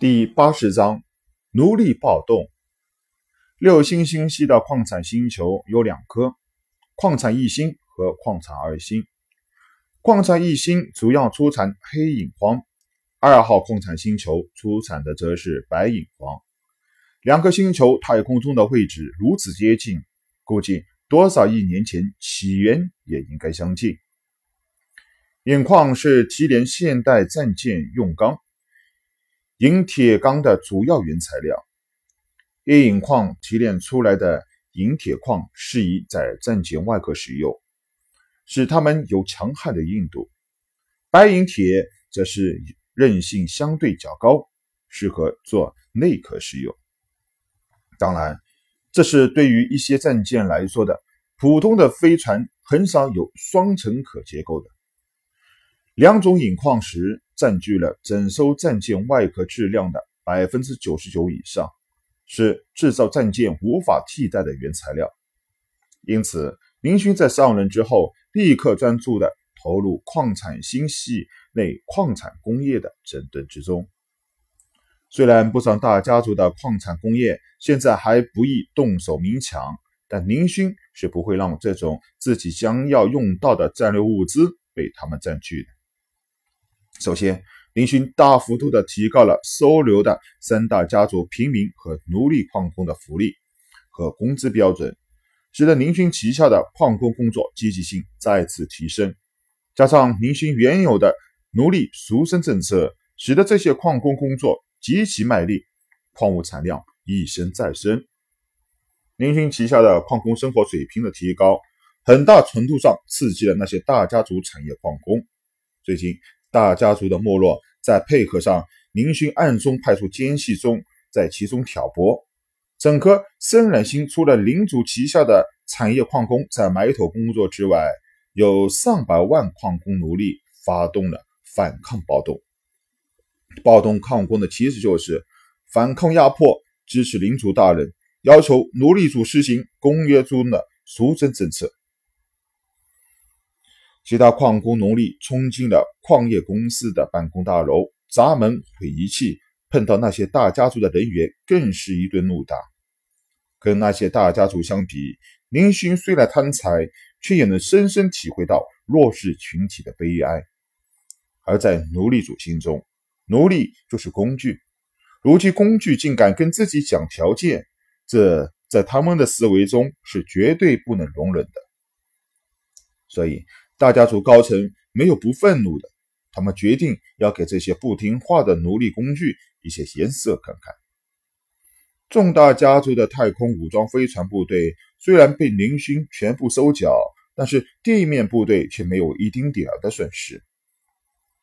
第八十章奴隶暴动。六星星系的矿产星球有两颗：矿产一星和矿产二星。矿产一星主要出产黑影黄，二号矿产星球出产的则是白影黄。两个星球太空中的位置如此接近，估计多少亿年前起源也应该相近。影矿是提炼现代战舰用钢。银铁钢的主要原材料，夜影矿提炼出来的银铁矿适宜在战舰外壳使用，使它们有强悍的硬度。白银铁则是韧性相对较高，适合做内壳使用。当然，这是对于一些战舰来说的，普通的飞船很少有双层壳结构的。两种银矿石。占据了整艘战舰外壳质量的百分之九十九以上，是制造战舰无法替代的原材料。因此，林勋在上任之后，立刻专注的投入矿产星系内矿产工业的整顿之中。虽然不少大家族的矿产工业现在还不易动手明抢，但林勋是不会让这种自己将要用到的战略物资被他们占据的。首先，林勋大幅度地提高了收留的三大家族平民和奴隶矿工的福利和工资标准，使得林勋旗下的矿工工作积极性再次提升。加上林勋原有的奴隶赎身政策，使得这些矿工工作极其卖力，矿物产量一升再升。林勋旗下的矿工生活水平的提高，很大程度上刺激了那些大家族产业矿工。最近。大家族的没落，再配合上宁勋暗中派出奸细中在其中挑拨，整颗深蓝星除了领主旗下的产业矿工在埋头工作之外，有上百万矿工奴隶发动了反抗暴动。暴动矿工的其实就是反抗压迫，支持领主大人，要求奴隶主实行公约中的赎身政策。其他矿工奴隶冲进了矿业公司的办公大楼，砸门毁仪器，碰到那些大家族的人员，更是一顿怒打。跟那些大家族相比，林勋虽然贪财，却也能深深体会到弱势群体的悲哀。而在奴隶主心中，奴隶就是工具，如今工具竟敢跟自己讲条件，这在他们的思维中是绝对不能容忍的。所以。大家族高层没有不愤怒的，他们决定要给这些不听话的奴隶工具一些颜色看看。众大家族的太空武装飞船部队虽然被林勋全部收缴，但是地面部队却没有一丁点儿的损失。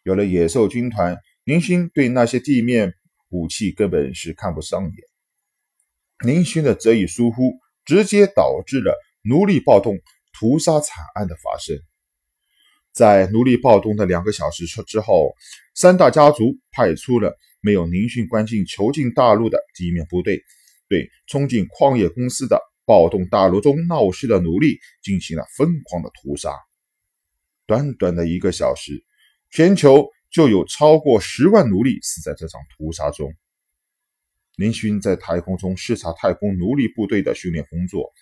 有了野兽军团，林勋对那些地面武器根本是看不上眼。林勋的这一疏忽，直接导致了奴隶暴动、屠杀惨案的发生。在奴隶暴动的两个小时之后，三大家族派出了没有宁勋关进囚禁大陆的地面部队，对冲进矿业公司的暴动大楼中闹事的奴隶进行了疯狂的屠杀。短短的一个小时，全球就有超过十万奴隶死在这场屠杀中。林勋在太空中视察太空奴隶部队的训练工作，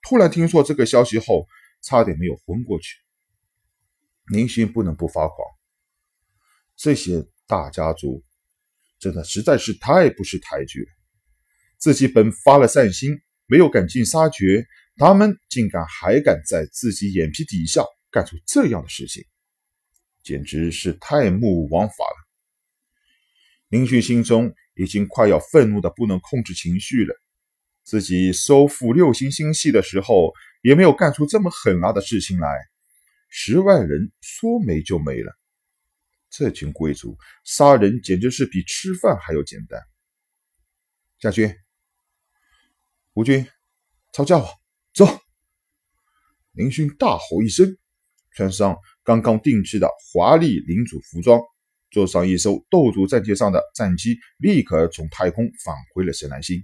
突然听说这个消息后，差点没有昏过去。林勋不能不发狂，这些大家族真的实在是太不识抬举了。自己本发了善心，没有赶尽杀绝，他们竟敢还敢在自己眼皮底下干出这样的事情，简直是太目无王法了。林勋心中已经快要愤怒的不能控制情绪了。自己收复六星星系的时候，也没有干出这么狠辣的事情来。十万人说没就没了，这群贵族杀人简直是比吃饭还要简单。夏军，吴军，抄家伙，走！林勋大吼一声，穿上刚刚定制的华丽领主服装，坐上一艘斗族战舰上的战机，立刻从太空返回了神南星。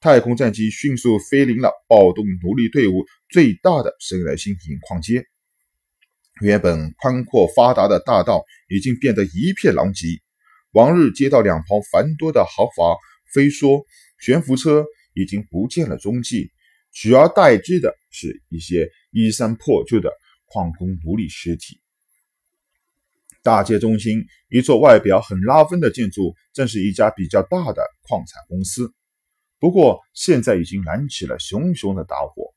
太空战机迅速飞临了暴动奴隶队伍最大的神南星引矿街。原本宽阔发达的大道已经变得一片狼藉，往日街道两旁繁多的豪华飞梭、悬浮车已经不见了踪迹，取而代之的是一些衣衫破旧的矿工奴隶尸体。大街中心一座外表很拉风的建筑，正是一家比较大的矿产公司。不过现在已经燃起了熊熊的大火，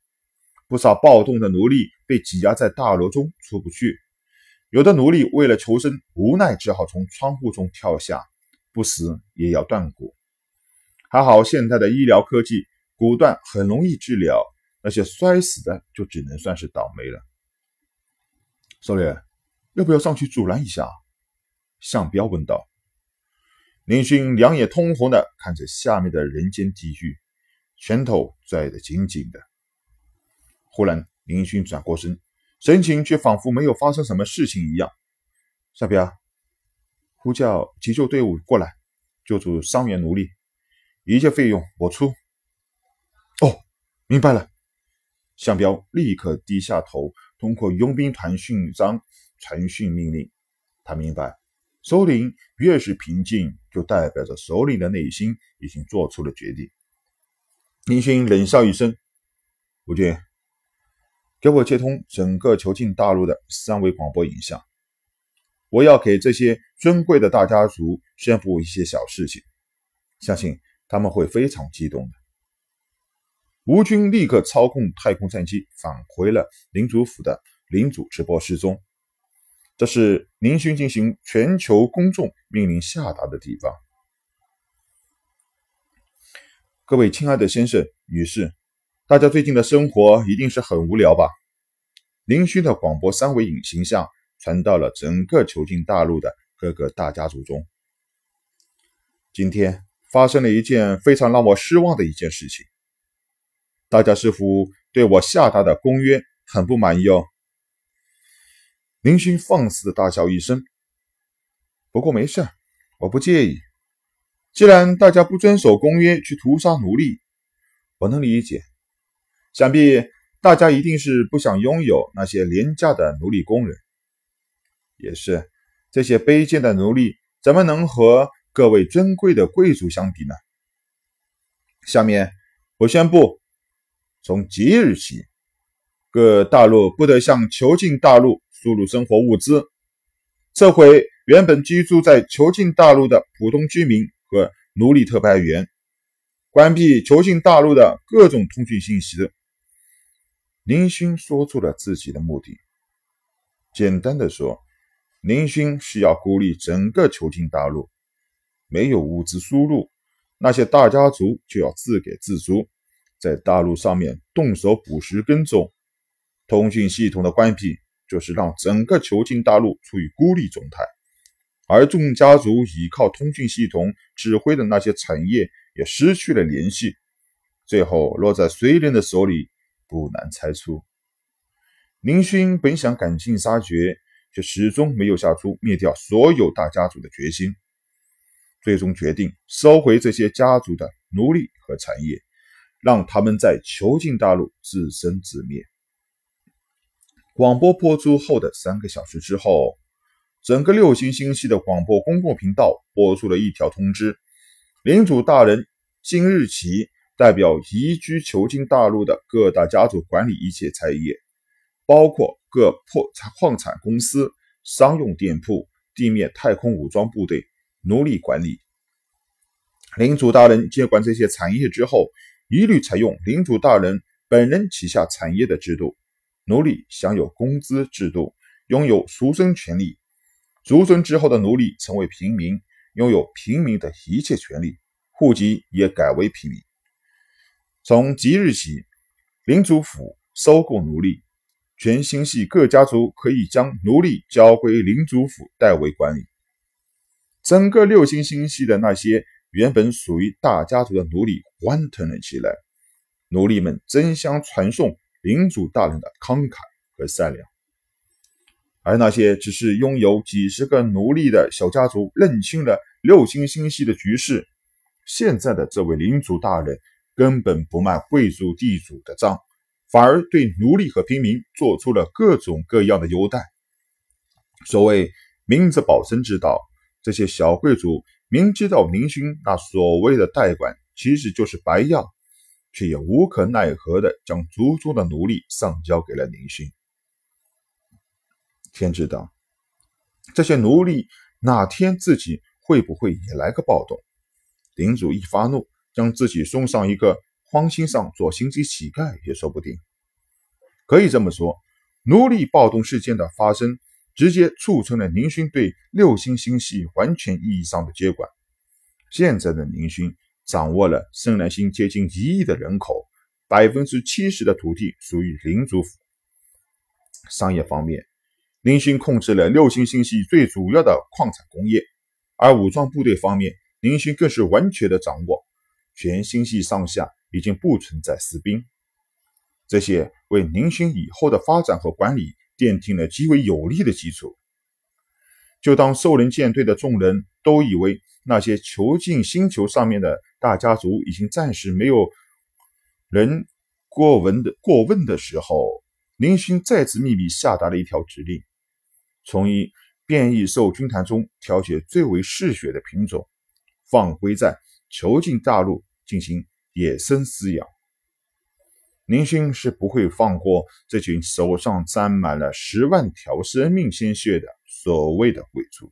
不少暴动的奴隶被挤压在大楼中出不去，有的奴隶为了求生，无奈只好从窗户中跳下，不死也要断骨。还好现在的医疗科技，骨断很容易治疗，那些摔死的就只能算是倒霉了。少爷。要不要上去阻拦一下？向彪问道。林勋两眼通红的看着下面的人间地狱，拳头拽得紧紧的。忽然，林勋转过身，神情却仿佛没有发生什么事情一样。向彪，呼叫急救队伍过来，救助伤员奴隶，一切费用我出。哦，明白了。向彪立刻低下头，通过佣兵团勋章。传讯命令，他明白，首领越是平静，就代表着首领的内心已经做出了决定。林勋冷笑一声：“吴军，给我接通整个囚禁大陆的三维广播影像，我要给这些尊贵的大家族宣布一些小事情，相信他们会非常激动的。”吴军立刻操控太空战机返回了领主府的领主直播室中。这是林勋进行全球公众命令下达的地方。各位亲爱的先生、女士，大家最近的生活一定是很无聊吧？林勋的广播三维影形象传到了整个囚禁大陆的各个大家族中。今天发生了一件非常让我失望的一件事情，大家似乎对我下达的公约很不满意哦。林勋放肆的大笑一声。不过没事，我不介意。既然大家不遵守公约去屠杀奴隶，我能理解。想必大家一定是不想拥有那些廉价的奴隶工人。也是，这些卑贱的奴隶怎么能和各位尊贵的贵族相比呢？下面我宣布，从即日起，各大陆不得向囚禁大陆。输入生活物资，撤回原本居住在囚禁大陆的普通居民和奴隶特派员，关闭囚禁大陆的各种通讯信息。林勋说出了自己的目的。简单的说，林勋需要孤立整个囚禁大陆，没有物资输入，那些大家族就要自给自足，在大陆上面动手捕食耕种，通讯系统的关闭。就是让整个囚禁大陆处于孤立状态，而众家族依靠通讯系统指挥的那些产业也失去了联系，最后落在谁人的手里，不难猜出。林勋本想赶尽杀绝，却始终没有下出灭掉所有大家族的决心，最终决定收回这些家族的奴隶和产业，让他们在囚禁大陆自生自灭。广播播出后的三个小时之后，整个六星星系的广播公共频道播出了一条通知：领主大人今日起代表移居囚禁大陆的各大家族管理一切产业，包括各破矿产公司、商用店铺、地面太空武装部队、奴隶管理。领主大人接管这些产业之后，一律采用领主大人本人旗下产业的制度。奴隶享有工资制度，拥有赎身权利；赎身之后的奴隶成为平民，拥有平民的一切权利，户籍也改为平民。从即日起，领主府收购奴隶，全星系各家族可以将奴隶交归领主府代为管理。整个六星星系的那些原本属于大家族的奴隶欢腾了起来，奴隶们争相传颂。领主大人的慷慨和善良，而那些只是拥有几十个奴隶的小家族认清了六星星系的局势。现在的这位领主大人根本不卖贵族地主的账，反而对奴隶和平民做出了各种各样的优待。所谓明哲保身之道，这些小贵族明知道宁勋那所谓的代管其实就是白药，却也无可奈何的将族中的奴隶上交给了宁勋。天知道，这些奴隶哪天自己会不会也来个暴动？领主一发怒，将自己送上一个荒心上做心机乞丐也说不定。可以这么说，奴隶暴动事件的发生，直接促成了宁勋对六星星系完全意义上的接管。现在的宁勋掌握了深蓝星接近一亿的人口，百分之七十的土地属于领主府。商业方面，林勋控制了六星星系最主要的矿产工业，而武装部队方面，林勋更是完全的掌握，全星系上下已经不存在士兵，这些为宁勋以后的发展和管理奠定了极为有利的基础。就当兽人舰队的众人都以为那些囚禁星球上面的大家族已经暂时没有人过问的过问的时候，林勋再次秘密下达了一条指令。从一变异兽军团中挑选最为嗜血的品种，放归在囚禁大陆进行野生饲养。林勋是不会放过这群手上沾满了十万条生命鲜血的所谓的鬼畜。